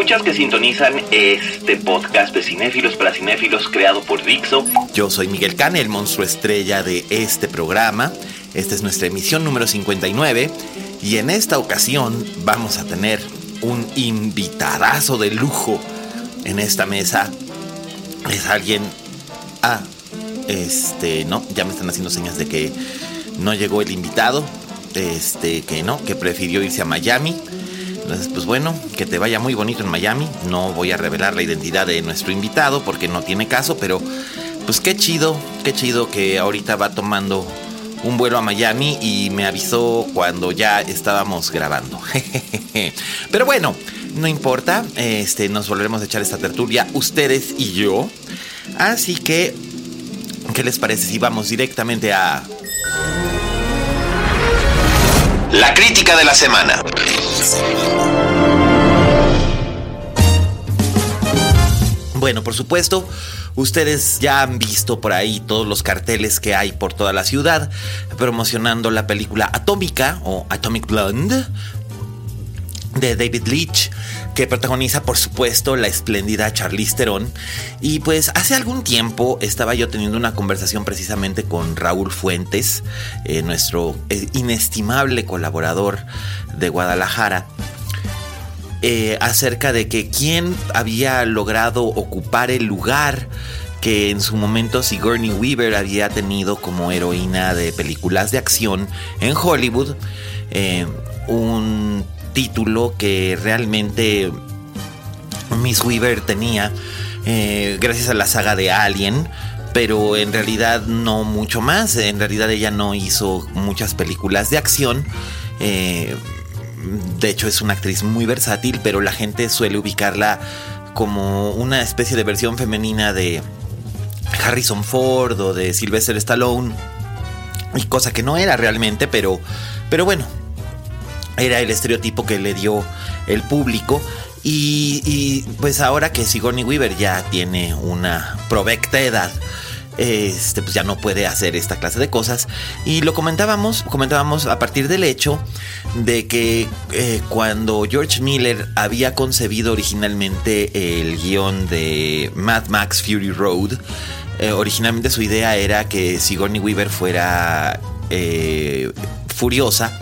Escuchas que sintonizan este podcast de cinéfilos para cinéfilos creado por Dixo. Yo soy Miguel Cane, el monstruo estrella de este programa. Esta es nuestra emisión número 59 y en esta ocasión vamos a tener un invitadazo de lujo en esta mesa. Es alguien... Ah, este, no, ya me están haciendo señas de que no llegó el invitado. Este, que no, que prefirió irse a Miami. Entonces, pues bueno, que te vaya muy bonito en Miami. No voy a revelar la identidad de nuestro invitado porque no tiene caso, pero pues qué chido, qué chido que ahorita va tomando un vuelo a Miami y me avisó cuando ya estábamos grabando. Pero bueno, no importa, este, nos volveremos a echar esta tertulia ustedes y yo. Así que, ¿qué les parece si vamos directamente a... La crítica de la semana. Bueno, por supuesto, ustedes ya han visto por ahí todos los carteles que hay por toda la ciudad promocionando la película Atómica o Atomic Blonde de David Leitch, que protagoniza por supuesto la espléndida Charlize Theron. Y pues hace algún tiempo estaba yo teniendo una conversación precisamente con Raúl Fuentes, eh, nuestro eh, inestimable colaborador de Guadalajara. Eh, acerca de que quién había logrado ocupar el lugar que en su momento Sigourney Weaver había tenido como heroína de películas de acción en Hollywood. un título que realmente Miss Weaver tenía eh, gracias a la saga de Alien. Pero en realidad no mucho más. En realidad ella no hizo muchas películas de acción. Eh, de hecho es una actriz muy versátil, pero la gente suele ubicarla como una especie de versión femenina de Harrison Ford o de Sylvester Stallone. Y cosa que no era realmente, pero, pero bueno, era el estereotipo que le dio el público. Y, pues ahora que Sigourney Weaver ya tiene una provecta edad, este, pues ya no puede hacer esta clase de cosas. Y lo comentábamos, comentábamos a partir del hecho de que eh, cuando George Miller había concebido originalmente el guion de Mad Max Fury Road, eh, originalmente su idea era que Sigourney Weaver fuera eh, furiosa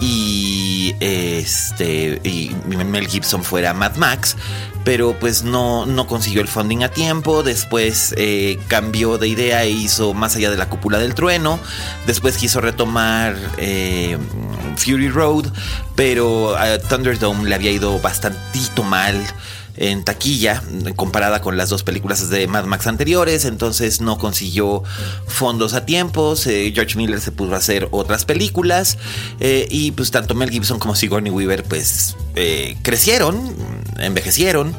y este y Mel Gibson fuera Mad Max pero pues no, no consiguió el funding a tiempo, después eh, cambió de idea e hizo Más allá de la cúpula del trueno, después quiso retomar eh, Fury Road, pero a Thunderdome le había ido bastantito mal en taquilla comparada con las dos películas de Mad Max anteriores, entonces no consiguió fondos a tiempos, eh, George Miller se pudo hacer otras películas. Eh, y pues tanto Mel Gibson como Sigourney Weaver pues eh, crecieron, envejecieron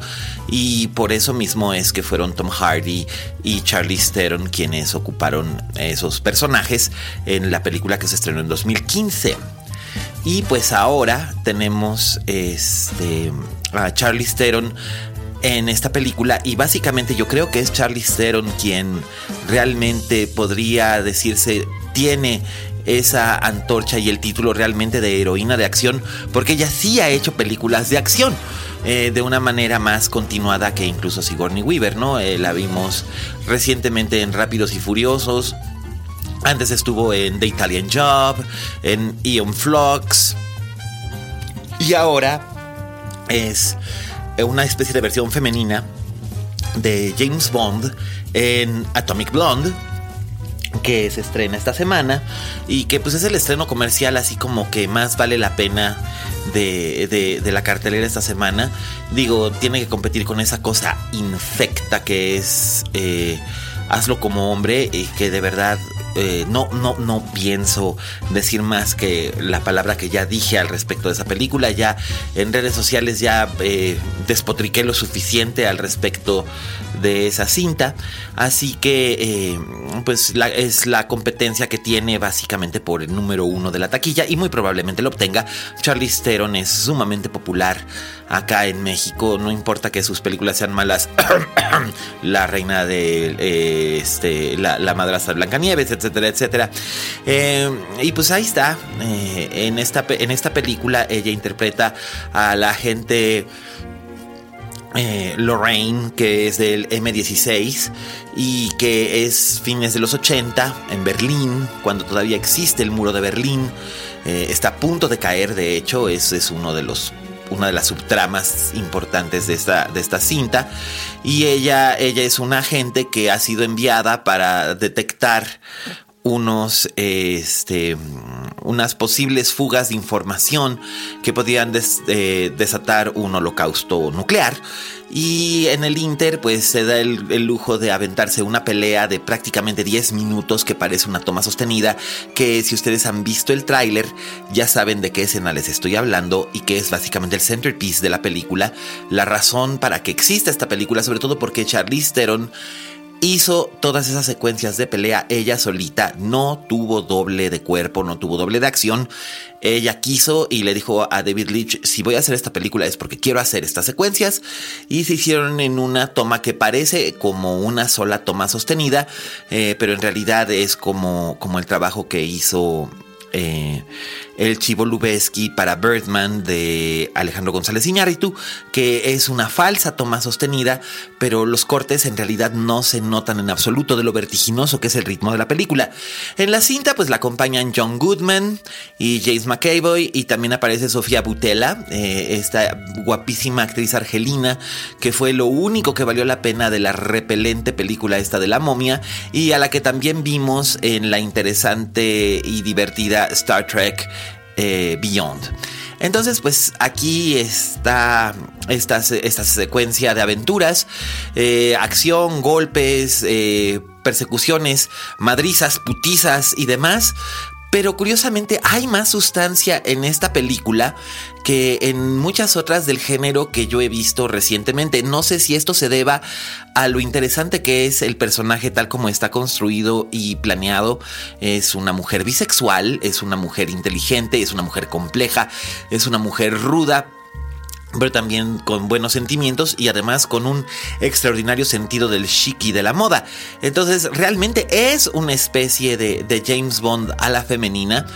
y por eso mismo es que fueron Tom Hardy y Charlie Theron quienes ocuparon esos personajes en la película que se estrenó en 2015. Y pues ahora tenemos este a Charlie Theron en esta película y básicamente yo creo que es Charlie Theron quien realmente podría decirse tiene esa antorcha y el título realmente de heroína de acción porque ella sí ha hecho películas de acción eh, de una manera más continuada que incluso Sigourney Weaver, ¿no? Eh, la vimos recientemente en Rápidos y Furiosos, antes estuvo en The Italian Job, en Ion Flux. Y ahora es una especie de versión femenina de James Bond en Atomic Blonde que se estrena esta semana y que pues es el estreno comercial así como que más vale la pena de, la cartelera esta semana. Digo, tiene que competir con esa cosa infecta que es eh, Hazlo como hombre y que de verdad eh, no, no, no pienso decir más que la palabra que ya dije al respecto de esa película. Ya en redes sociales ya eh, despotriqué lo suficiente al respecto de esa cinta. Así que eh, pues es la competencia que tiene básicamente por el número uno de la taquilla y muy probablemente lo obtenga. Charlize Theron es sumamente popular acá en México. No importa que sus películas sean malas. la reina de este, la, la madrastra Blancanieves, etcétera, etcétera. Eh, y pues ahí está. Eh, en, esta, en esta película ella interpreta a la gente... Eh, Lorraine, que es del M16 y que es fines de los 80 en Berlín, cuando todavía existe el muro de Berlín. está a punto de caer, de hecho, es, es uno de los una de las subtramas importantes de esta, de esta cinta. Y ella, ella es una agente que ha sido enviada para detectar unos, este, unas posibles fugas de información que podían eh, desatar un holocausto nuclear. Y en el Inter, pues se da el, lujo de aventarse una pelea de prácticamente 10 minutos que parece una toma sostenida. Que si ustedes han visto el tráiler, ya saben de qué escena les estoy hablando y que es básicamente el centerpiece de la película. La razón para que exista esta película, sobre todo porque Charlize Theron hizo todas esas secuencias de pelea ella solita, no tuvo doble de cuerpo, no tuvo doble de acción. Ella quiso y le dijo a David Leitch, si voy a hacer esta película es porque quiero hacer estas secuencias. Y se hicieron en una toma que parece como una sola toma sostenida, eh, pero en realidad es como, como el trabajo que hizo eh, el Chivo Lubeski para Birdman de Alejandro González Iñárritu, que es una falsa toma sostenida, pero los cortes en realidad no se notan en absoluto de lo vertiginoso que es el ritmo de la película. En la cinta pues la acompañan John Goodman y James McAvoy y también aparece Sofía Butela, eh, esta guapísima actriz argelina que fue lo único que valió la pena de la repelente película esta de la momia y a la que también vimos en la interesante y divertida Star Trek eh, Beyond. Entonces, pues aquí está esta, esta secuencia de aventuras, eh, acción, golpes, eh, persecuciones, madrizas, putizas y demás. Pero curiosamente hay más sustancia en esta película que en muchas otras del género que yo he visto recientemente. No sé si esto se deba a lo interesante que es el personaje tal como está construido y planeado. Es una mujer bisexual, es una mujer inteligente, es una mujer compleja, es una mujer ruda, pero también con buenos sentimientos y además con un extraordinario sentido del chic y de la moda. Entonces realmente es una especie de, de James Bond a la femenina.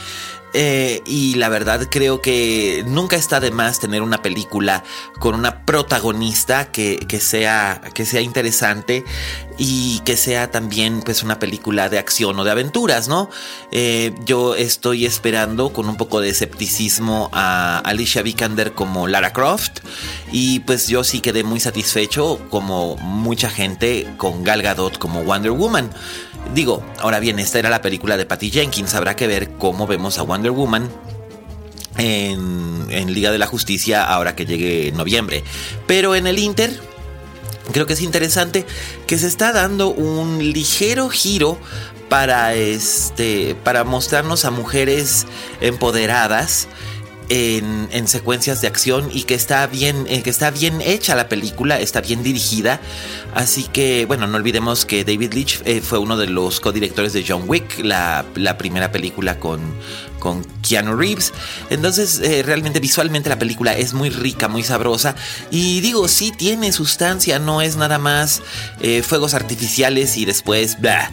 Eh, y la verdad creo que nunca está de más tener una película con una protagonista que, sea, que sea interesante y que sea también pues una película de acción o de aventuras, ¿no? Eh, yo estoy esperando con un poco de escepticismo a Alicia Vikander como Lara Croft y pues yo sí quedé muy satisfecho como mucha gente con Gal Gadot como Wonder Woman. Digo, ahora bien, esta era la película de Patty Jenkins. Habrá que ver cómo vemos a Wonder Woman en, Liga de la Justicia ahora que llegue noviembre. Pero en el Inter, creo que es interesante que se está dando un ligero giro para este para mostrarnos a mujeres empoderadas en, secuencias de acción y que está bien, eh, que está bien hecha la película, está bien dirigida. Así que, bueno, no olvidemos que David Leitch eh, fue uno de los codirectores de John Wick, la, la primera película con, con Keanu Reeves. Entonces, eh, realmente visualmente la película es muy rica, muy sabrosa. Y digo, sí tiene sustancia, no es nada más fuegos artificiales y después, blah.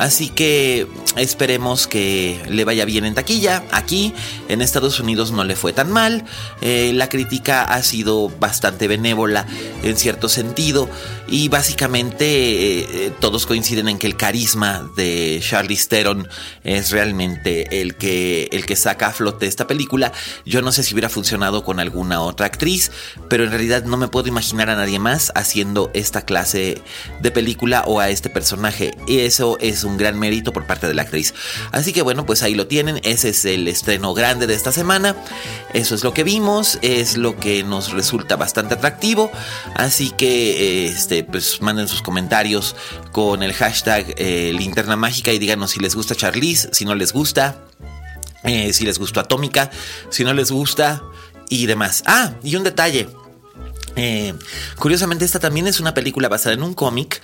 Así que esperemos que le vaya bien en taquilla. Aquí en Estados Unidos no le fue tan mal. Eh, la crítica ha sido bastante benévola en cierto sentido. Y básicamente eh, todos coinciden en que el carisma de Charlize Theron es realmente el que el que saca a flote esta película. Yo no sé si hubiera funcionado con alguna otra actriz, pero en realidad no me puedo imaginar a nadie más haciendo esta clase de película o a este personaje. Y eso es un gran mérito por parte de la actriz. Así que bueno, pues ahí lo tienen. Ese es el estreno grande de esta semana. Eso es lo que vimos, es lo que nos resulta bastante atractivo. Así que este, pues manden sus comentarios con el hashtag eh, linterna mágica y díganos si les gusta Charlize, si no les gusta, eh, si les gustó Atómica, si no les gusta y demás. Ah, y un detalle. Eh, curiosamente, esta también es una película basada en un cómic,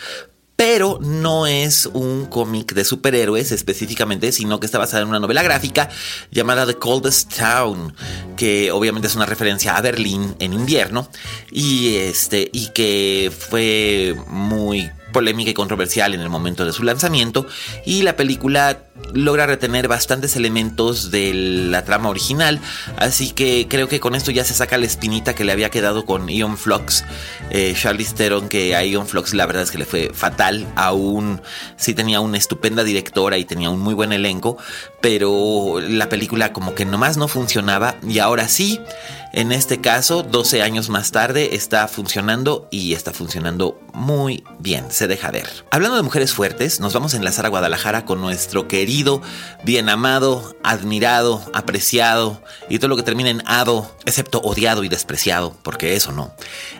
pero no es un cómic de superhéroes específicamente, sino que está basada en una novela gráfica llamada The Coldest Town, que obviamente es una referencia a Berlín en invierno y este y que fue muy polémica y controversial en el momento de su lanzamiento y la película logra retener bastantes elementos de la trama original, así que creo que con esto ya se saca la espinita que le había quedado con Ion Flux, eh, Charlize Theron, que a Ion Flux la verdad es que le fue fatal, aún sí tenía una estupenda directora y tenía un muy buen elenco, pero la película como que nomás no funcionaba y ahora sí, en este caso, 12 años más tarde, está funcionando y está funcionando muy bien, se deja ver. Hablando de mujeres fuertes, nos vamos a enlazar a Guadalajara con nuestro querido, bien amado, admirado, apreciado y todo lo que termina en ado, excepto odiado y despreciado, porque eso no.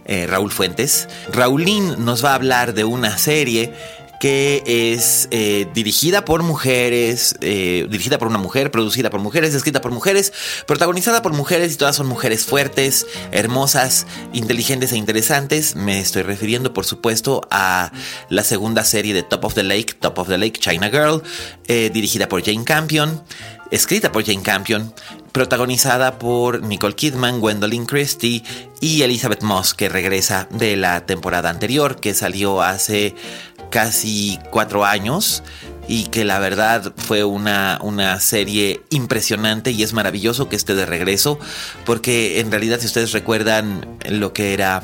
Eh, Raúl Fuentes. Raulín nos va a hablar de una serie que es eh, dirigida por mujeres, eh, dirigida por una mujer, producida por mujeres, escrita por mujeres, protagonizada por mujeres y todas son mujeres fuertes, hermosas, inteligentes e interesantes. Me estoy refiriendo, por supuesto, a la segunda serie de Top of the Lake, Top of the Lake, China Girl, eh, dirigida por Jane Campion, escrita por Jane Campion, protagonizada por Nicole Kidman, Gwendolyn Christie y Elizabeth Moss, que regresa de la temporada anterior, que salió hace casi cuatro años y que la verdad fue una, una serie impresionante y es maravilloso que esté de regreso porque en realidad si ustedes recuerdan lo que era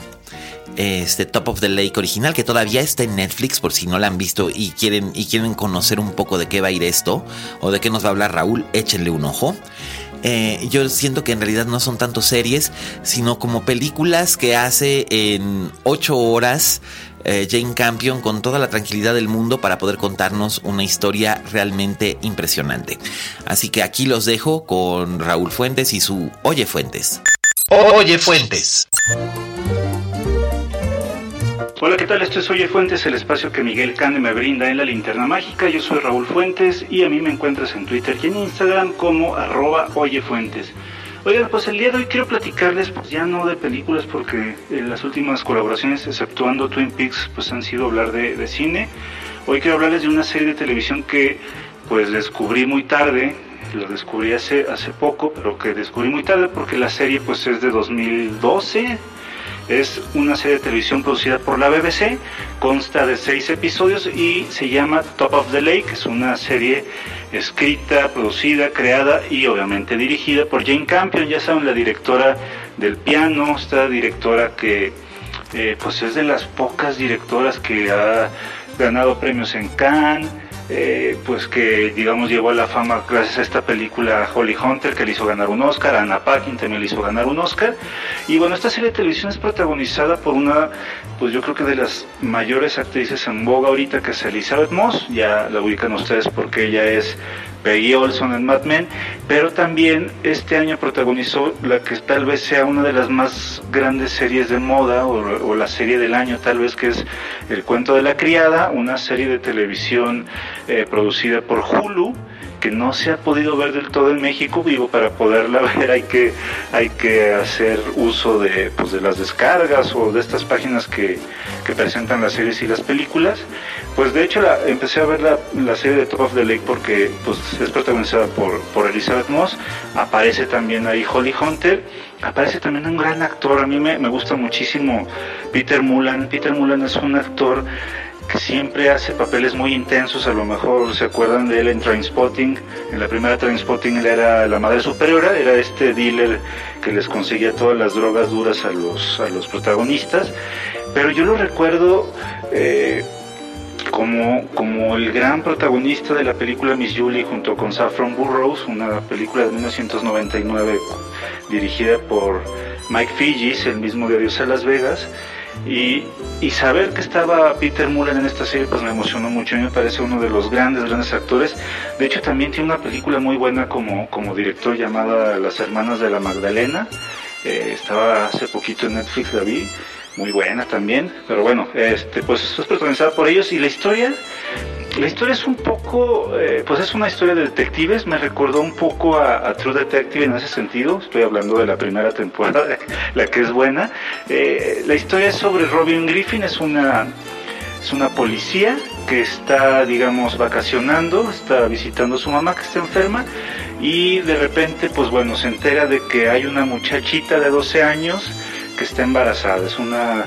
este Top of the Lake original que todavía está en Netflix por si no la han visto y quieren y quieren conocer un poco de qué va a ir esto o de qué nos va a hablar Raúl, échenle un ojo. Eh, yo siento que en realidad no son tanto series, sino como películas que hace en ocho horas eh, Jane Campion con toda la tranquilidad del mundo para poder contarnos una historia realmente impresionante. Así que aquí los dejo con Raúl Fuentes y su Oye Fuentes. Oye Fuentes. Hola, ¿qué tal? Esto es Oye Fuentes, el espacio que Miguel Cane me brinda en la linterna mágica. Yo soy Raúl Fuentes y a mí me encuentras en Twitter y en Instagram como arroba Oye Fuentes. Oigan, pues el día de hoy quiero platicarles, pues ya no de películas, porque en las últimas colaboraciones, exceptuando Twin Peaks, pues han sido hablar de, cine. Hoy quiero hablarles de una serie de televisión que pues descubrí muy tarde, lo descubrí hace, hace poco, pero que descubrí muy tarde porque la serie pues es de 2012, es una serie de televisión producida por la BBC, consta de seis episodios y se llama Top of the Lake, es una serie escrita, producida, creada y obviamente dirigida por Jane Campion, ya saben, la directora del piano, esta directora que eh, pues es de las pocas directoras que ha ganado premios en Cannes, eh, pues que digamos llegó a la fama gracias a esta película Holly Hunter que le hizo ganar un Oscar, Anna Paquin también le hizo ganar un Oscar. Y bueno esta serie de televisión es protagonizada por una pues yo creo que de las mayores actrices en boga ahorita que es Elizabeth Moss, ya la ubican ustedes porque ella es Peggy Olson en Mad Men, pero también este año protagonizó la que tal vez sea una de las más grandes series de moda o, la serie del año tal vez que es El cuento de la criada, una serie de televisión eh, producida por Hulu que no se ha podido ver del todo en México vivo para poderla ver hay que hay que hacer uso de, pues, de las descargas o de estas páginas que, que presentan las series y las películas. Pues de hecho la, empecé a ver la, serie de Top of the Lake porque pues, es protagonizada por, por Elizabeth Moss, aparece también ahí Holly Hunter, aparece también un gran actor, a mí me, me gusta muchísimo Peter Mullan, Peter Mullan es un actor que siempre hace papeles muy intensos, a lo mejor se acuerdan de él en Trainspotting, en la primera Trainspotting él era la madre superiora, era este dealer que les conseguía todas las drogas duras a los, a los protagonistas, pero yo lo recuerdo... Eh, como, como el gran protagonista de la película Miss Julie junto con Saffron Burrows, una película de 1999 dirigida por Mike Figis, el mismo de Adiós a Las Vegas. Y, y, saber que estaba Peter Mullen en esta serie pues me emocionó mucho. A mí me parece uno de los grandes, grandes actores. De hecho también tiene una película muy buena como, como director llamada Las Hermanas de la Magdalena. Eh, estaba hace poquito en Netflix, la vi. Muy buena también. Pero bueno, este, pues es protagonizada por ellos. Y la historia la historia es un poco, eh, pues es una historia de detectives, me recordó un poco a, True Detective en ese sentido, estoy hablando de la primera temporada, la que es buena. Eh, la historia es sobre Robin Griffin, es una, es una policía que está, digamos, vacacionando, está visitando a su mamá que está enferma y de repente, pues bueno, se entera de que hay una muchachita de 12 años que está embarazada, es una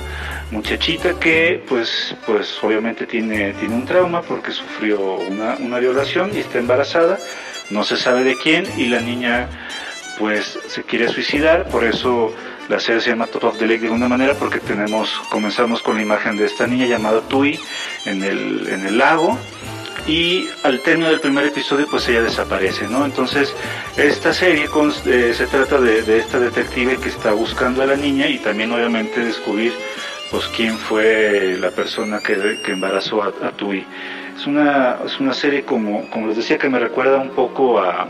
muchachita que pues pues obviamente tiene, tiene un trauma porque sufrió una, una violación y está embarazada, no se sabe de quién y la niña pues se quiere suicidar, por eso la serie se llama Top of the Lake de alguna manera porque tenemos, comenzamos con la imagen de esta niña llamada Tui en el, en el lago y al término del primer episodio pues ella desaparece, ¿no? Entonces esta serie eh, se trata de, de, esta detective que está buscando a la niña y también obviamente descubrir pues quién fue la persona que, que embarazó a, Tui. Es una, es una serie como, como les decía que me recuerda un poco a,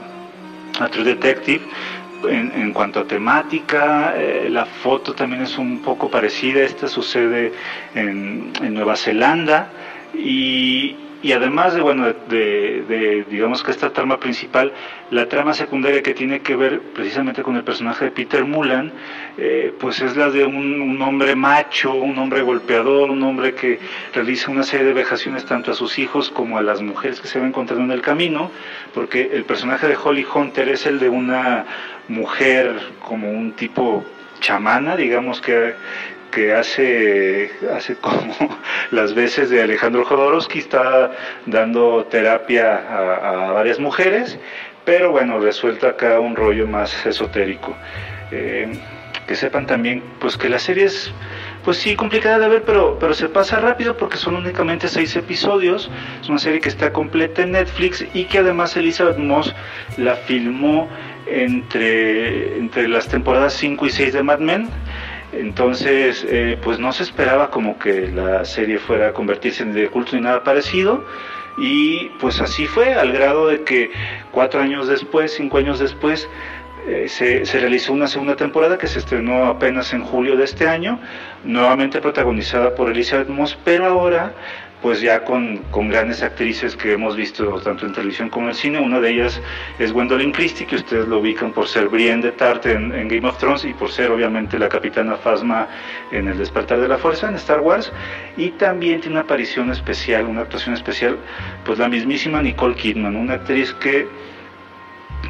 a True Detective. En, en, cuanto a temática, eh, la foto también es un poco parecida. Esta sucede en, en Nueva Zelanda y, y además de, bueno, de, digamos que esta trama principal, la trama secundaria que tiene que ver precisamente con el personaje de Peter Mullan, eh, pues es la de un, hombre macho, un hombre golpeador, un hombre que realiza una serie de vejaciones tanto a sus hijos como a las mujeres que se va encontrando en el camino, porque el personaje de Holly Hunter es el de una mujer como un tipo chamana, digamos que que hace, hace como las veces de Alejandro Jodorowsky, está dando terapia a, varias mujeres, pero bueno, resuelta acá un rollo más esotérico. Eh, que sepan también pues que la serie es pues sí complicada de ver pero pero se pasa rápido porque son únicamente seis episodios es una serie que está completa en Netflix y que además Elizabeth Moss la filmó entre entre las temporadas 5 y 6 de Mad Men entonces, eh, pues no se esperaba como que la serie fuera a convertirse en de culto ni nada parecido. Y pues así fue, al grado de que cuatro años después, cinco años después, eh, se, se, realizó una segunda temporada que se estrenó apenas en julio de este año, nuevamente protagonizada por Elizabeth Moss, pero ahora pues ya con, con, grandes actrices que hemos visto tanto en televisión como en cine. Una de ellas es Gwendolyn Christie, que ustedes lo ubican por ser Brienne de Tarte en, Game of Thrones y por ser obviamente la capitana Phasma en El despertar de la fuerza en Star Wars. Y también tiene una aparición especial, una actuación especial, pues la mismísima Nicole Kidman, una actriz que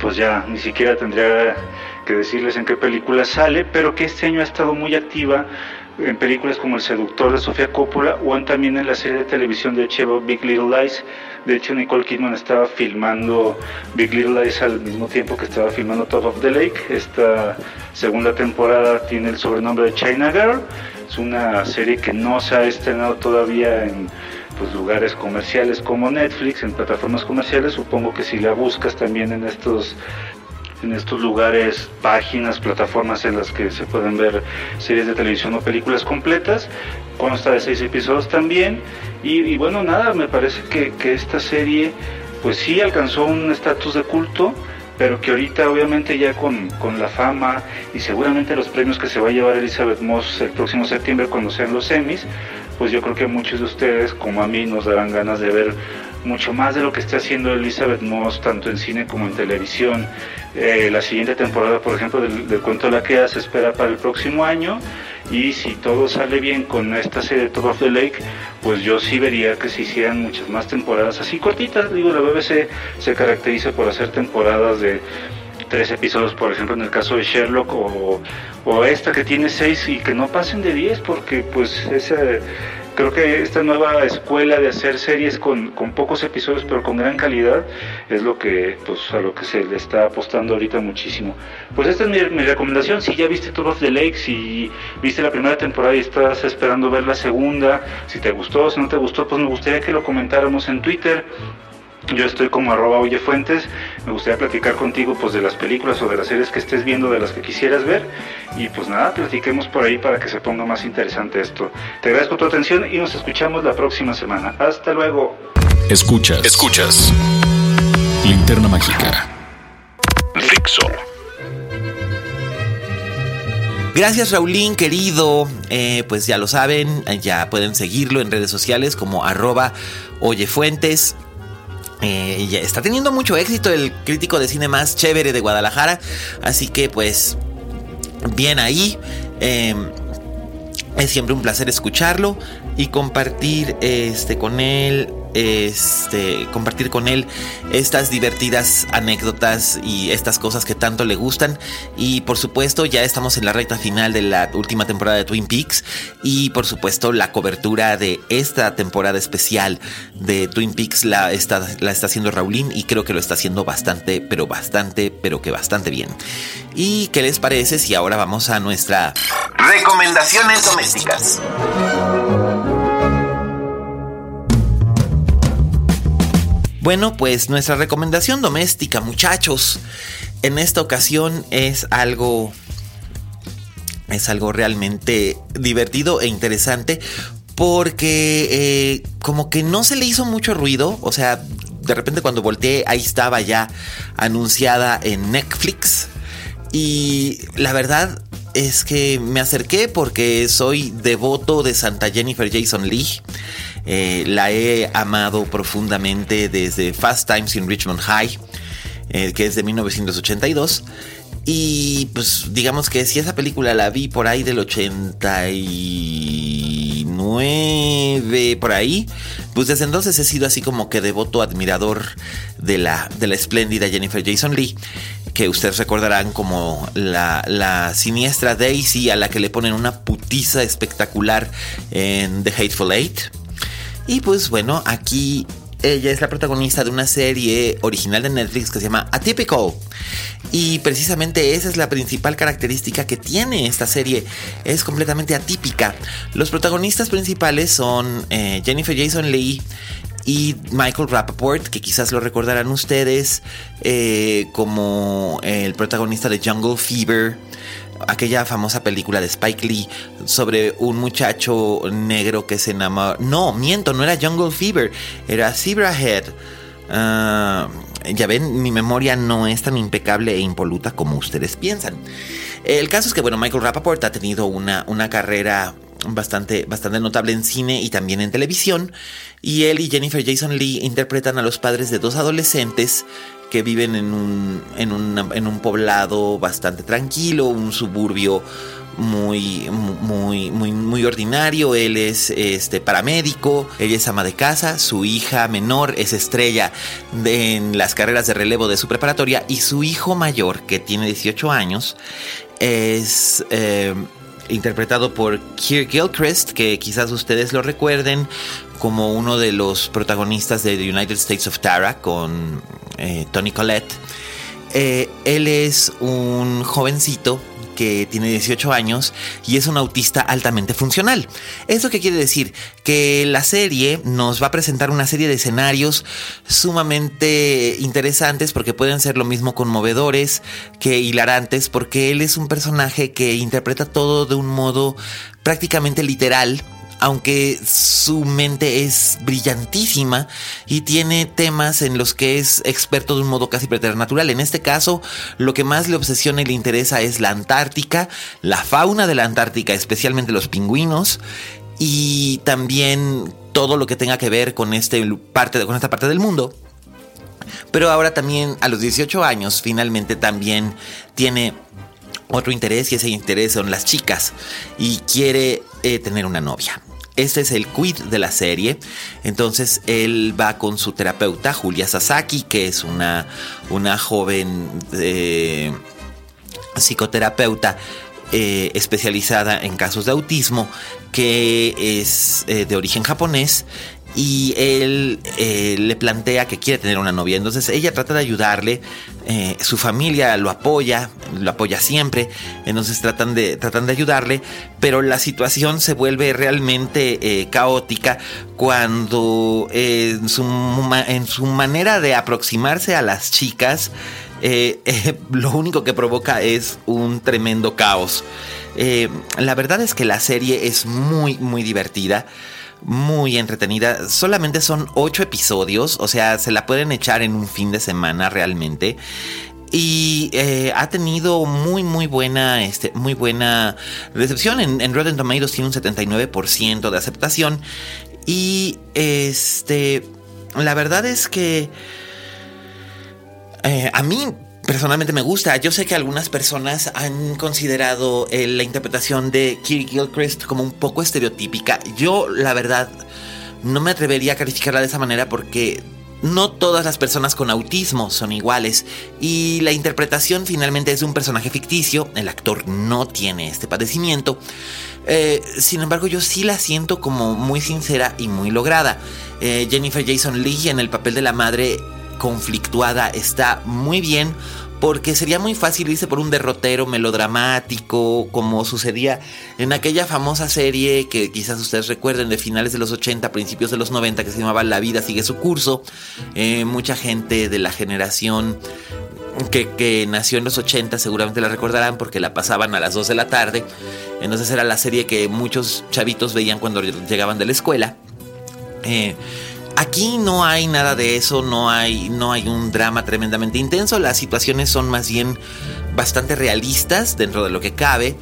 pues ya ni siquiera tendría que decirles en qué película sale, pero que este año ha estado muy activa en películas como El seductor de Sofía Coppola o también en la serie de televisión de HBO Big Little Lies. De hecho, Nicole Kidman estaba filmando Big Little Lies al mismo tiempo que estaba filmando Top of the Lake. Esta segunda temporada tiene el sobrenombre de China Girl. Es una serie que no se ha estrenado todavía en pues, lugares comerciales como Netflix, en plataformas comerciales. Supongo que si la buscas también en estos en estos lugares, páginas, plataformas en las que se pueden ver series de televisión o películas completas. Consta de seis episodios también. Y, bueno, nada, me parece que, que, esta serie pues sí alcanzó un estatus de culto, pero que ahorita obviamente ya con, con, la fama y seguramente los premios que se va a llevar Elizabeth Moss el próximo septiembre cuando sean los Emmys, pues yo creo que muchos de ustedes como a mí nos darán ganas de ver mucho más de lo que está haciendo Elizabeth Moss, tanto en cine como en televisión. Eh, la siguiente temporada, por ejemplo, del, cuento de la queda se espera para el próximo año. Y si todo sale bien con esta serie Top of the Lake, pues yo sí vería que se hicieran muchas más temporadas así cortitas. Digo, la BBC se caracteriza por hacer temporadas de tres episodios, por ejemplo, en el caso de Sherlock, o, o esta que tiene seis y que no pasen de diez, porque pues esa Creo que esta nueva escuela de hacer series con, con pocos episodios pero con gran calidad es lo que pues a lo que se le está apostando ahorita muchísimo. Pues esta es mi, mi recomendación, si ya viste Tour of the Lake, si viste la primera temporada y estás esperando ver la segunda, si te gustó, si no te gustó, pues me gustaría que lo comentáramos en Twitter yo estoy como arroba oyefuentes, me gustaría platicar contigo pues de las películas o de las series que estés viendo, de las que quisieras ver y pues nada, platiquemos por ahí para que se ponga más interesante esto. Te agradezco tu atención y nos escuchamos la próxima semana. Hasta luego. Escuchas, escuchas. Linterna mágica. Fixo. Gracias Raulín, querido. Eh, pues ya lo saben, ya pueden seguirlo en redes sociales como arroba oyefuentes. Eh, está teniendo mucho éxito el crítico de cine más chévere de Guadalajara. Así que pues bien ahí. Em, es siempre un placer escucharlo y compartir este, con él este, compartir con él estas divertidas anécdotas y estas cosas que tanto le gustan. Y por supuesto, ya estamos en la recta final de la última temporada de Twin Peaks. Y por supuesto, la cobertura de esta temporada especial de Twin Peaks la está, la está haciendo Raulín y creo que lo está haciendo bastante, pero bastante, pero que bastante bien. ¿Y qué les parece si ahora vamos a nuestra recomendaciones domésticas? Bueno, pues nuestra recomendación doméstica, muchachos, en esta ocasión es algo es algo realmente divertido e interesante porque eh, como que no se le hizo mucho ruido, o sea, de repente cuando volteé ahí estaba ya anunciada en Netflix y la verdad es que me acerqué porque soy devoto de Santa Jennifer Jason Lee. Eh, la he amado profundamente desde Fast Times in Richmond High, eh, que es de 1982. Y pues digamos que si esa película la vi por ahí del 89, por ahí, pues desde entonces he sido así como que devoto admirador de la, de la espléndida Jennifer Jason Lee, que ustedes recordarán como la, la siniestra Daisy a la que le ponen una putiza espectacular en The Hateful Eight. Y pues bueno, aquí ella es la protagonista de una serie original de Netflix que se llama Atypical. Y precisamente esa es la principal característica que tiene esta serie. Es completamente atípica. Los protagonistas principales son eh, Jennifer Jason Leigh y Michael Rappaport, que quizás lo recordarán ustedes eh, como el protagonista de Jungle Fever aquella famosa película de Spike Lee sobre un muchacho negro que se enamora. No, miento, no era Jungle Fever, era Zebra Head. Ah, ya ven, mi memoria no es tan impecable e impoluta como ustedes piensan. El caso es que, bueno, Michael Rappaport ha tenido una, una carrera bastante, bastante notable en cine y también en televisión. Y él y Jennifer Jason Lee interpretan a los padres de dos adolescentes que viven en un, en, en un poblado bastante tranquilo, un suburbio muy, muy, muy, muy ordinario. Él es este paramédico, ella es ama de casa, su hija menor es estrella en las carreras de relevo de su preparatoria y su hijo mayor, que tiene 18 años, es eh, interpretado por Kirk Gilchrist, que quizás ustedes lo recuerden como uno de los protagonistas de The United States of Tara con eh, Tony Collette. Eh, él es un jovencito que tiene 18 años y es un autista altamente funcional. ¿Eso qué quiere decir? Que la serie nos va a presentar una serie de escenarios sumamente interesantes porque pueden ser lo mismo conmovedores que hilarantes porque él es un personaje que interpreta todo de un modo prácticamente literal aunque su mente es brillantísima y tiene temas en los que es experto de un modo casi preternatural. En este caso, lo que más le obsesiona y le interesa es la Antártica, la fauna de la Antártica, especialmente los pingüinos, y también todo lo que tenga que ver con, este parte, con esta parte del mundo. Pero ahora también a los 18 años finalmente también tiene otro interés y ese interés son las chicas y quiere eh, tener una novia. Este es el quid de la serie. Entonces él va con su terapeuta, Julia Sasaki, que es una, una joven eh, psicoterapeuta eh, especializada en casos de autismo que es eh, de origen japonés y él eh, le plantea que quiere tener una novia. Entonces ella trata de ayudarle, eh, su familia lo apoya, lo apoya siempre, entonces tratan de, tratan de ayudarle, pero la situación se vuelve realmente eh, caótica cuando en su, en, su, manera de aproximarse a las chicas, lo único que provoca es un tremendo caos. la verdad es que la serie es muy, muy divertida muy entretenida. Solamente son ocho episodios, o sea, se la pueden echar en un fin de semana realmente. Y eh, ha tenido muy, muy buena, este, muy buena recepción. En, en Rotten Tomatoes tiene un 79% de aceptación. Y este, la verdad es que eh, a mí personalmente me gusta. Yo sé que algunas personas han considerado eh, la interpretación de Kiri Gilchrist como un poco estereotípica. Yo, la verdad, no me atrevería a calificarla de esa manera porque no todas las personas con autismo son iguales y la interpretación finalmente es de un personaje ficticio, el actor no tiene este padecimiento, eh, sin embargo yo sí la siento como muy sincera y muy lograda. Eh, Jennifer Jason Lee en el papel de la madre conflictuada está muy bien porque sería muy fácil irse por un derrotero melodramático, como sucedía en aquella famosa serie que quizás ustedes recuerden de finales de los 80, principios de los 90, que se llamaba La vida sigue su curso. Eh, mucha gente de la generación que, que, nació en los 80 seguramente la recordarán porque la pasaban a las 2 de la tarde. Entonces era la serie que muchos chavitos veían cuando llegaban de la escuela. Eh, Aquí no hay nada de eso, no hay, no hay un drama tremendamente intenso, las situaciones son más bien bastante realistas dentro de lo que cabe.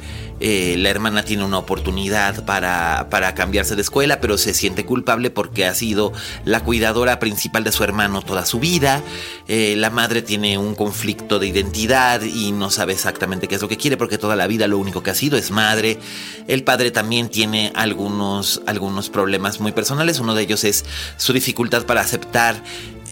Eh, la hermana tiene una oportunidad para, para, cambiarse de escuela, pero se siente culpable porque ha sido la cuidadora principal de su hermano toda su vida. Eh, la madre tiene un conflicto de identidad y no sabe exactamente qué es lo que quiere porque toda la vida lo único que ha sido es madre. El padre también tiene algunos, algunos problemas muy personales. Uno de ellos es su dificultad para aceptar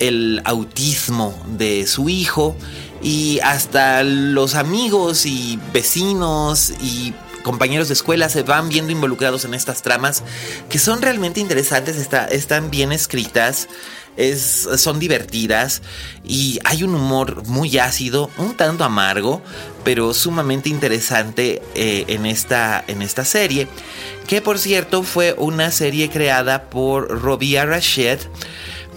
el autismo de su hijo y hasta los amigos y vecinos y compañeros de escuela se van viendo involucrados en estas tramas que son realmente interesantes, están bien escritas, es, son divertidas y hay un humor muy ácido, un tanto amargo, pero sumamente interesante eh, en, esta, en esta serie, que por cierto fue una serie creada por Robbie Rashid,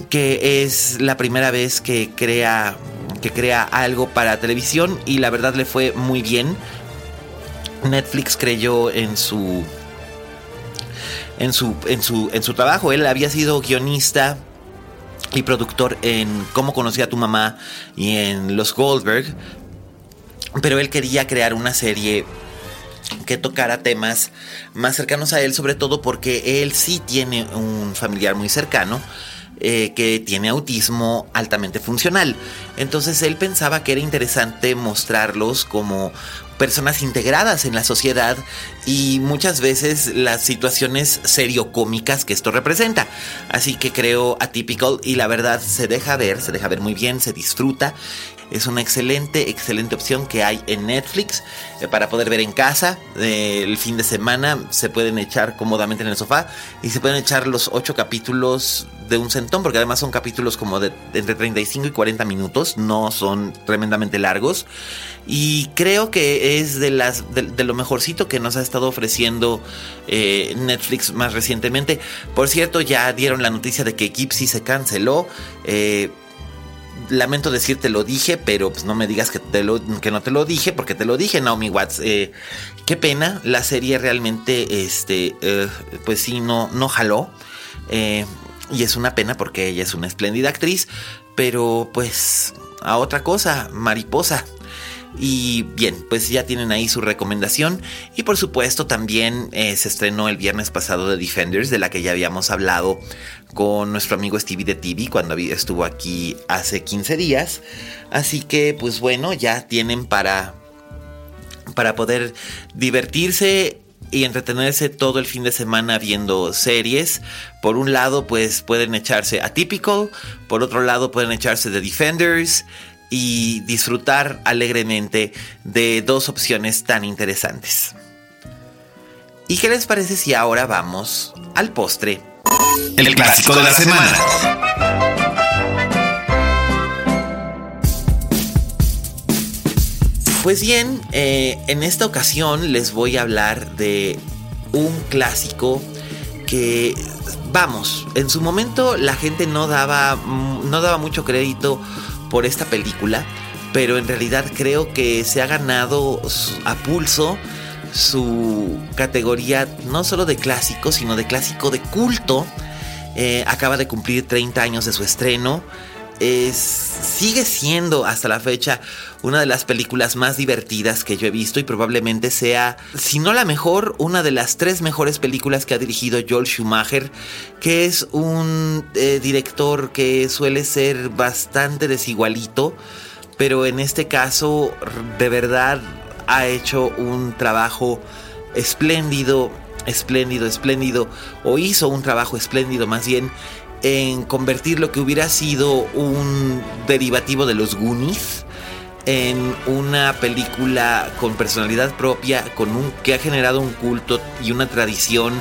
que es la primera vez que crea que crea algo para televisión y la verdad le fue muy bien. Netflix creyó en su en su en su en su trabajo, él había sido guionista y productor en Cómo conocí a tu mamá y en Los Goldberg, pero él quería crear una serie que tocara temas más cercanos a él, sobre todo porque él sí tiene un familiar muy cercano eh, que tiene autismo altamente funcional. Entonces él pensaba que era interesante mostrarlos como personas integradas en la sociedad y muchas veces las situaciones seriocómicas que esto representa. Así que creo Atypical y la verdad se deja ver, se deja ver muy bien, se disfruta es una excelente, excelente opción que hay en Netflix eh, para poder ver en casa. Eh, el fin de semana se pueden echar cómodamente en el sofá y se pueden echar los ocho capítulos de un centón, porque además son capítulos como de, entre 35 y 40 minutos, no son tremendamente largos. Y creo que es de, las, de, lo mejorcito que nos ha estado ofreciendo eh, Netflix más recientemente. Por cierto, ya dieron la noticia de que Gypsy se canceló lamento decirte lo dije, pero pues no me digas que, no te lo dije, porque te lo dije, Naomi Watts. Eh, qué pena, la serie realmente, este, eh, pues sí, no, no jaló. Eh, y es una pena porque ella es una espléndida actriz, pero pues a otra cosa, mariposa. Y bien, pues ya tienen ahí su recomendación. Y por supuesto también se estrenó el viernes pasado de Defenders, de la que ya habíamos hablado con nuestro amigo Stevie de TV cuando estuvo aquí hace 15 días. Así que pues bueno, ya tienen para, para poder divertirse y entretenerse todo el fin de semana viendo series. Por un lado, pues pueden echarse Atypical, por otro lado pueden echarse The Defenders y disfrutar alegremente de dos opciones tan interesantes. ¿Y qué les parece si ahora vamos al postre? El, clásico, de la, semana. Pues bien, eh, en esta ocasión les voy a hablar de un clásico que, vamos, en su momento la gente no daba, no daba mucho crédito por esta película, pero en realidad creo que se ha ganado a pulso su categoría no solo de clásico, sino de clásico de culto. Eh, acaba de cumplir 30 años de su estreno es, sigue siendo hasta la fecha una de las películas más divertidas que yo he visto y probablemente sea, si no la mejor, una de las tres mejores películas que ha dirigido Joel Schumacher, que es un eh, director que suele ser bastante desigualito, pero en este caso de verdad ha hecho un trabajo espléndido, espléndido, espléndido, o hizo un trabajo espléndido más bien en convertir lo que hubiera sido un derivativo de los Goonies en una película con personalidad propia, con un que ha generado un culto y una tradición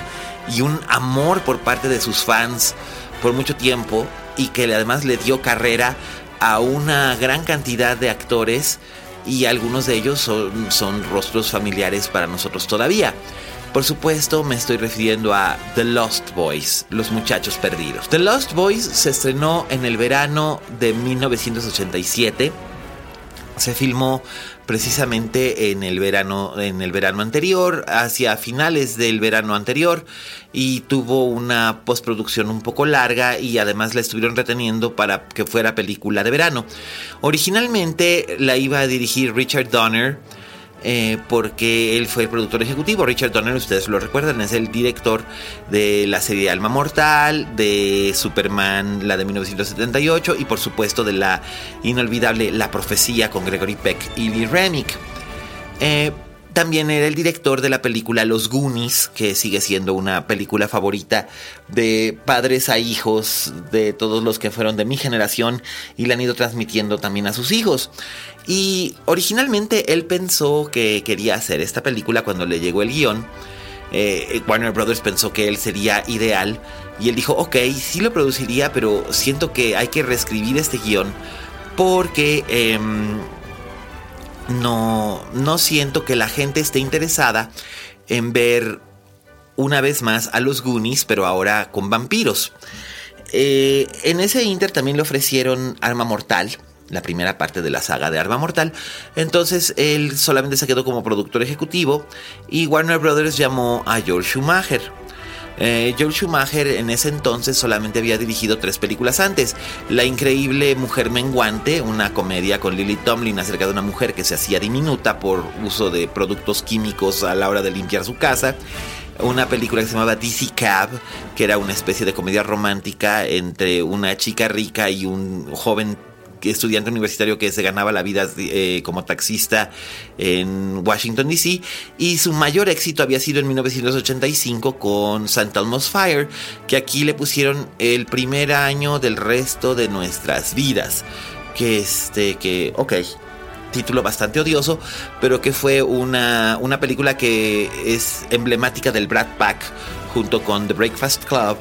y un amor por parte de sus fans por mucho tiempo y que además le dio carrera a una gran cantidad de actores y algunos de ellos son, son rostros familiares para nosotros todavía. Por supuesto, me estoy refiriendo a The Lost Boys, Los Muchachos Perdidos. The Lost Boys se estrenó en el verano de 1987. Se filmó precisamente en el verano en el verano anterior, hacia finales del verano anterior y tuvo una postproducción un poco larga y además la estuvieron reteniendo para que fuera película de verano. Originalmente la iba a dirigir Richard Donner, eh, porque él fue el productor ejecutivo. Richard Donner, ustedes lo recuerdan, es el director de la serie Alma Mortal, de Superman, la de 1978, y por supuesto de la inolvidable La Profecía con Gregory Peck y Lee Remick. Eh, también era el director de la película Los Goonies, que sigue siendo una película favorita de padres a hijos, de todos los que fueron de mi generación y la han ido transmitiendo también a sus hijos. Y originalmente él pensó que quería hacer esta película cuando le llegó el guion. Eh, Warner Brothers pensó que él sería ideal y él dijo, ok, sí lo produciría, pero siento que hay que reescribir este guion porque em, no, no siento que la gente esté interesada en ver una vez más a los Goonies, pero ahora con vampiros. Eh, en ese Inter también le ofrecieron Arma Mortal, la primera parte de la saga de Arma Mortal. Entonces él solamente se quedó como productor ejecutivo y Warner Brothers llamó a George Schumacher. Eh, Schumacher en ese entonces solamente había dirigido tres películas antes. La increíble Mujer Menguante, una comedia con Lily Tomlin acerca de una mujer que se hacía diminuta por uso de productos químicos a la hora de limpiar su casa una película que se llamaba DC Cab, que era una especie de comedia romántica entre una chica rica y un joven estudiante universitario que se ganaba la vida eh, como taxista en Washington, D.C. Y su mayor éxito había sido en 1985 con St. Elmo's Fire, que aquí le pusieron el primer año del resto de nuestras vidas. Que este, que, ok, título bastante odioso, pero que fue una, una película que es emblemática del Brad Pack junto con The Breakfast Club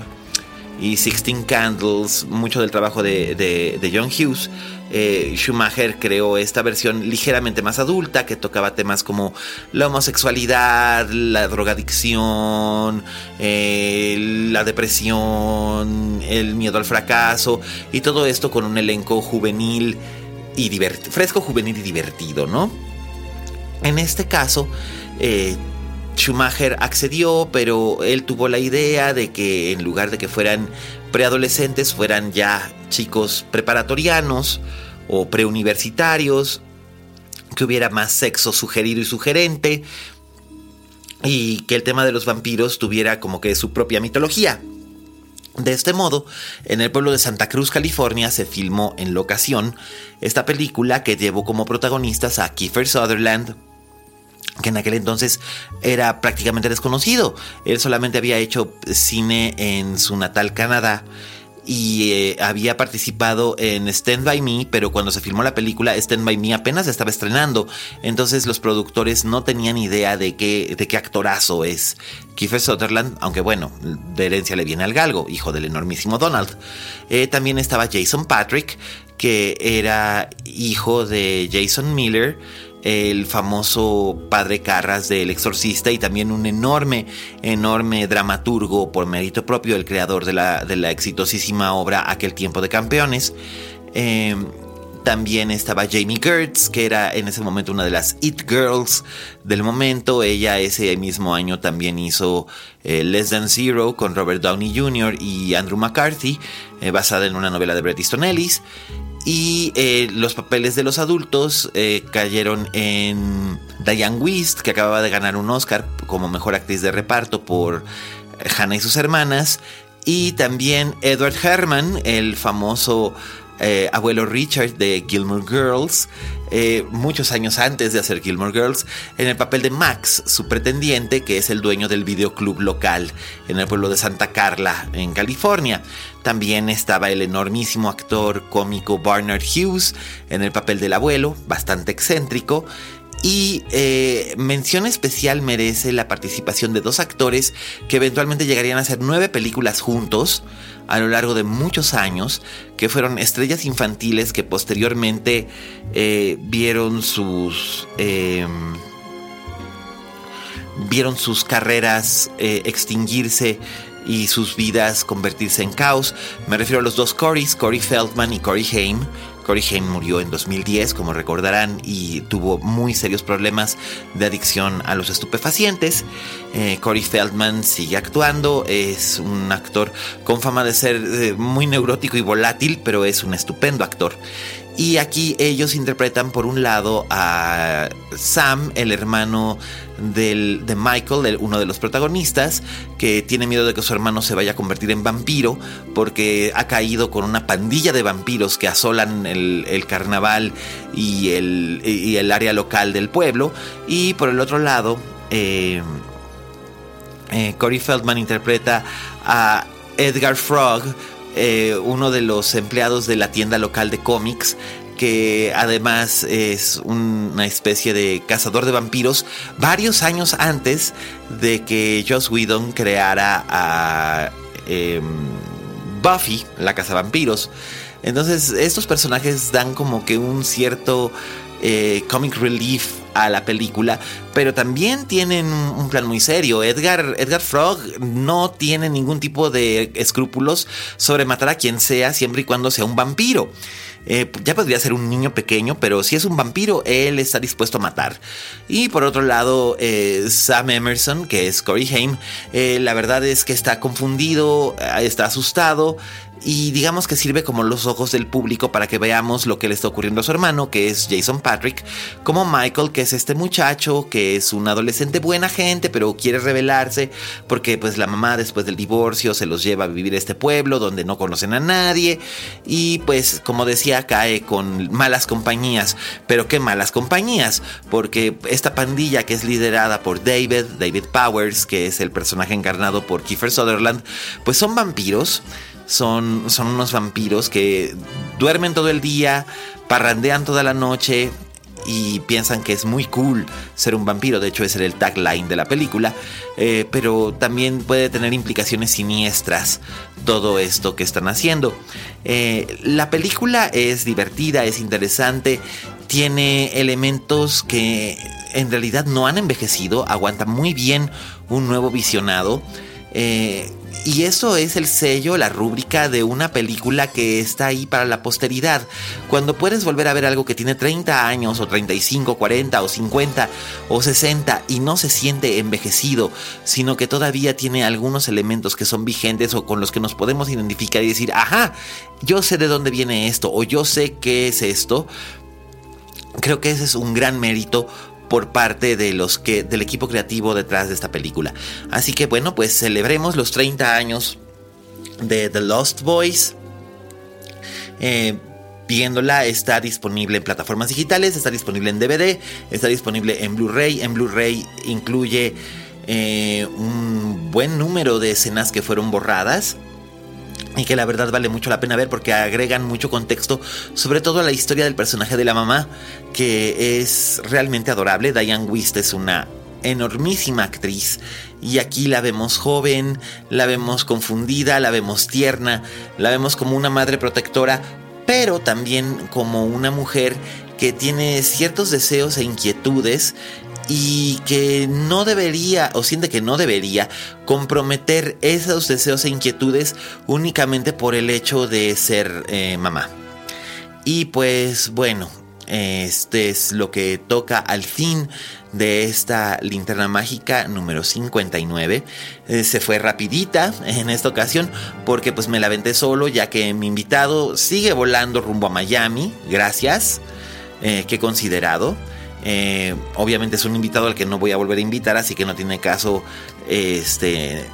y Sixteen Candles, mucho del trabajo de, de, John Hughes. Eh, Schumacher creó esta versión ligeramente más adulta que tocaba temas como la homosexualidad, la drogadicción, eh, la depresión, el miedo al fracaso y todo esto con un elenco juvenil y fresco, juvenil y divertido, ¿no? En este caso, eh, Schumacher accedió, pero él tuvo la idea de que en lugar de que fueran preadolescentes, fueran ya chicos preparatorianos o preuniversitarios, que hubiera más sexo sugerido y sugerente, y que el tema de los vampiros tuviera como que su propia mitología. De este modo, en el pueblo de Santa Cruz, California, se filmó en locación esta película que llevó como protagonistas a Kiefer Sutherland, que en aquel entonces era prácticamente desconocido. Él solamente había hecho cine en su natal Canadá y eh, había participado en Stand By Me, pero cuando se filmó la película Stand By Me apenas estaba estrenando, entonces los productores no tenían idea de qué, de qué actorazo es Kiefer Sutherland, aunque bueno, de herencia le viene al galgo, hijo del enormísimo Donald. Eh, también estaba Jason Patrick, que era hijo de Jason Miller, el famoso padre Carras del Exorcista y también un enorme, enorme dramaturgo por mérito propio, el creador de la, de la exitosísima obra Aquel tiempo de campeones. Em, también estaba Jamie Gertz, que era en ese momento una de las It Girls del momento. Ella ese mismo año también hizo eh, Less Than Zero con Robert Downey Jr. y Andrew McCarthy, eh, basada en una novela de Bret Easton Ellis. Y eh, los papeles de los adultos eh, cayeron en Diane Wist, que acababa de ganar un Oscar como mejor actriz de reparto por Hannah y sus hermanas. Y también Edward Herman, el famoso eh, abuelo Richard de Gilmore Girls, muchos años antes de hacer Gilmore Girls, en el papel de Max, su pretendiente, que es el dueño del videoclub local en el pueblo de Santa Carla, en California. También estaba el enormísimo actor cómico Barnard Hughes en el papel del abuelo, bastante excéntrico. Y eh, mención especial merece la participación de dos actores que eventualmente llegarían a hacer nueve películas juntos a lo largo de muchos años, que fueron estrellas infantiles que posteriormente eh, vieron sus... Em, vieron sus carreras eh, extinguirse y sus vidas convertirse en caos. Me refiero a los dos Corys, Corey Feldman y Corey Haim. Corey Haim murió en 2010, como recordarán, y tuvo muy serios problemas de adicción a los estupefacientes. Eh, Corey Feldman sigue actuando, es un actor con fama de ser eh, muy neurótico y volátil, pero es un estupendo actor. Y aquí ellos interpretan por un lado a Sam, el hermano de Michael, uno de los protagonistas, que tiene miedo de que su hermano se vaya a convertir en vampiro porque ha caído con una pandilla de vampiros que asolan el, carnaval y el, y el, área local del pueblo. Y por el otro lado, eh, eh, Corey Feldman interpreta a Edgar Frog, eh, uno de los empleados de la tienda local de cómics que además es una especie de cazador de vampiros varios años antes de que Joss Whedon creara a em, Buffy, la cazavampiros. Entonces estos personajes dan como que un cierto eh, comic relief a la película, pero también tienen un plan muy serio. Edgar, Edgar Frog no tiene ningún tipo de escrúpulos sobre matar a quien sea siempre y cuando sea un vampiro. Eh, ya podría ser un niño pequeño, pero si es un vampiro, él está dispuesto a matar. Y por otro lado, eh, Sam Emerson, que es Corey Haim, la verdad es que está confundido, está asustado, y digamos que sirve como los ojos del público para que veamos lo que le está ocurriendo a su hermano, que es Jason Patrick, como Michael, que es este muchacho, que es un adolescente buena gente, pero quiere rebelarse porque pues la mamá después del divorcio se los lleva a vivir a este pueblo donde no conocen a nadie y pues como decía cae con malas compañías, pero qué malas compañías, porque esta pandilla que es liderada por David, David Powers, que es el personaje encarnado por Kiefer Sutherland, pues son vampiros son, son unos vampiros que duermen todo el día, parrandean toda la noche y piensan que es muy cool ser un vampiro. De hecho, ese era el tagline de la película. Eh, pero también puede tener implicaciones siniestras todo esto que están haciendo. Eh, la película es divertida, es interesante, tiene elementos que en realidad no han envejecido, aguanta muy bien un nuevo visionado. Eh, y eso es el sello, la rúbrica de una película que está ahí para la posteridad. Cuando puedes volver a ver algo que tiene 30 años o 35, 40 o 50 o 60 y no se siente envejecido, sino que todavía tiene algunos elementos que son vigentes o con los que nos podemos identificar y decir, ajá, yo sé de dónde viene esto o yo sé qué es esto. Creo que ese es un gran mérito por parte de los que, del equipo creativo detrás de esta película. Así que bueno, pues celebremos los 30 años de The Lost Boys. Eh, viéndola está disponible en plataformas digitales, está disponible en DVD, está disponible en Blu-ray. En Blu-ray incluye eh, un buen número de escenas que fueron borradas y que la verdad vale mucho la pena ver porque agregan mucho contexto, sobre todo a la historia del personaje de la mamá, que es realmente adorable. Diane Wist es una enormísima actriz y aquí la vemos joven, la vemos confundida, la vemos tierna, la vemos como una madre protectora, pero también como una mujer que tiene ciertos deseos e inquietudes y que no debería o siente que no debería comprometer esos deseos e inquietudes únicamente por el hecho de ser eh, mamá. Y pues bueno, este es lo que toca al fin de esta linterna mágica número 59. Eh, se fue rapidita en esta ocasión porque pues me la aventé solo ya que mi invitado sigue volando rumbo a Miami. Gracias. Eh, que considerado. Eh, obviamente es un invitado al que no voy a volver a invitar, así que no tiene caso este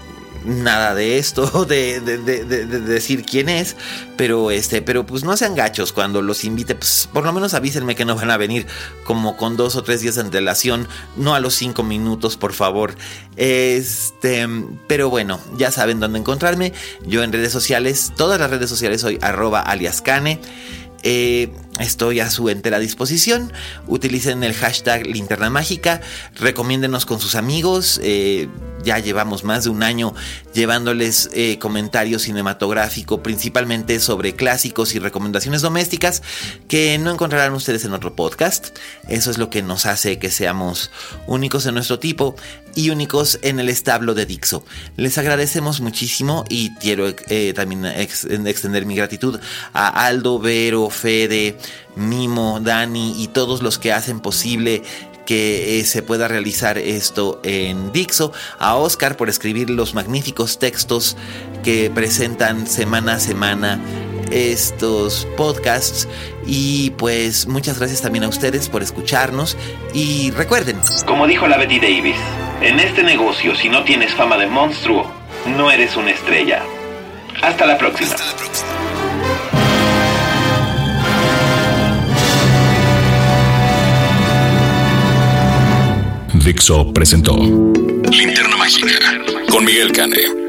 nada de esto, de, decir quién es, pero este, pero pues no sean gachos cuando los invite, pues por lo menos avísenme que no van a venir como con dos o tres días de antelación, no a los cinco minutos, por favor. Este, pero bueno, ya saben dónde encontrarme. Yo en redes sociales, todas las redes sociales soy arroba aliascane. Eh, estoy a su entera disposición. Utilicen el hashtag linterna mágica. Recomiéndenos con sus amigos. Eh, ya llevamos más de un año llevándoles eh, comentarios cinematográfico, principalmente sobre clásicos y recomendaciones domésticas que no encontrarán ustedes en otro podcast. Eso es lo que nos hace que seamos únicos en nuestro tipo y únicos en el establo de Dixo. Les agradecemos muchísimo y quiero eh, también extender mi gratitud a Aldo, Vero, Fede, Mimo, Dani y todos los que hacen posible que eh, se pueda realizar esto en Dixo, a Oscar por escribir los magníficos textos que presentan semana a semana estos podcasts y pues muchas gracias también a ustedes por escucharnos y recuerden, como dijo la Betty Davis, en este negocio si no tienes fama de monstruo, no eres una estrella. Hasta la próxima. Hasta la próxima. Dixo presentó Linterna Mágica con Miguel Cane.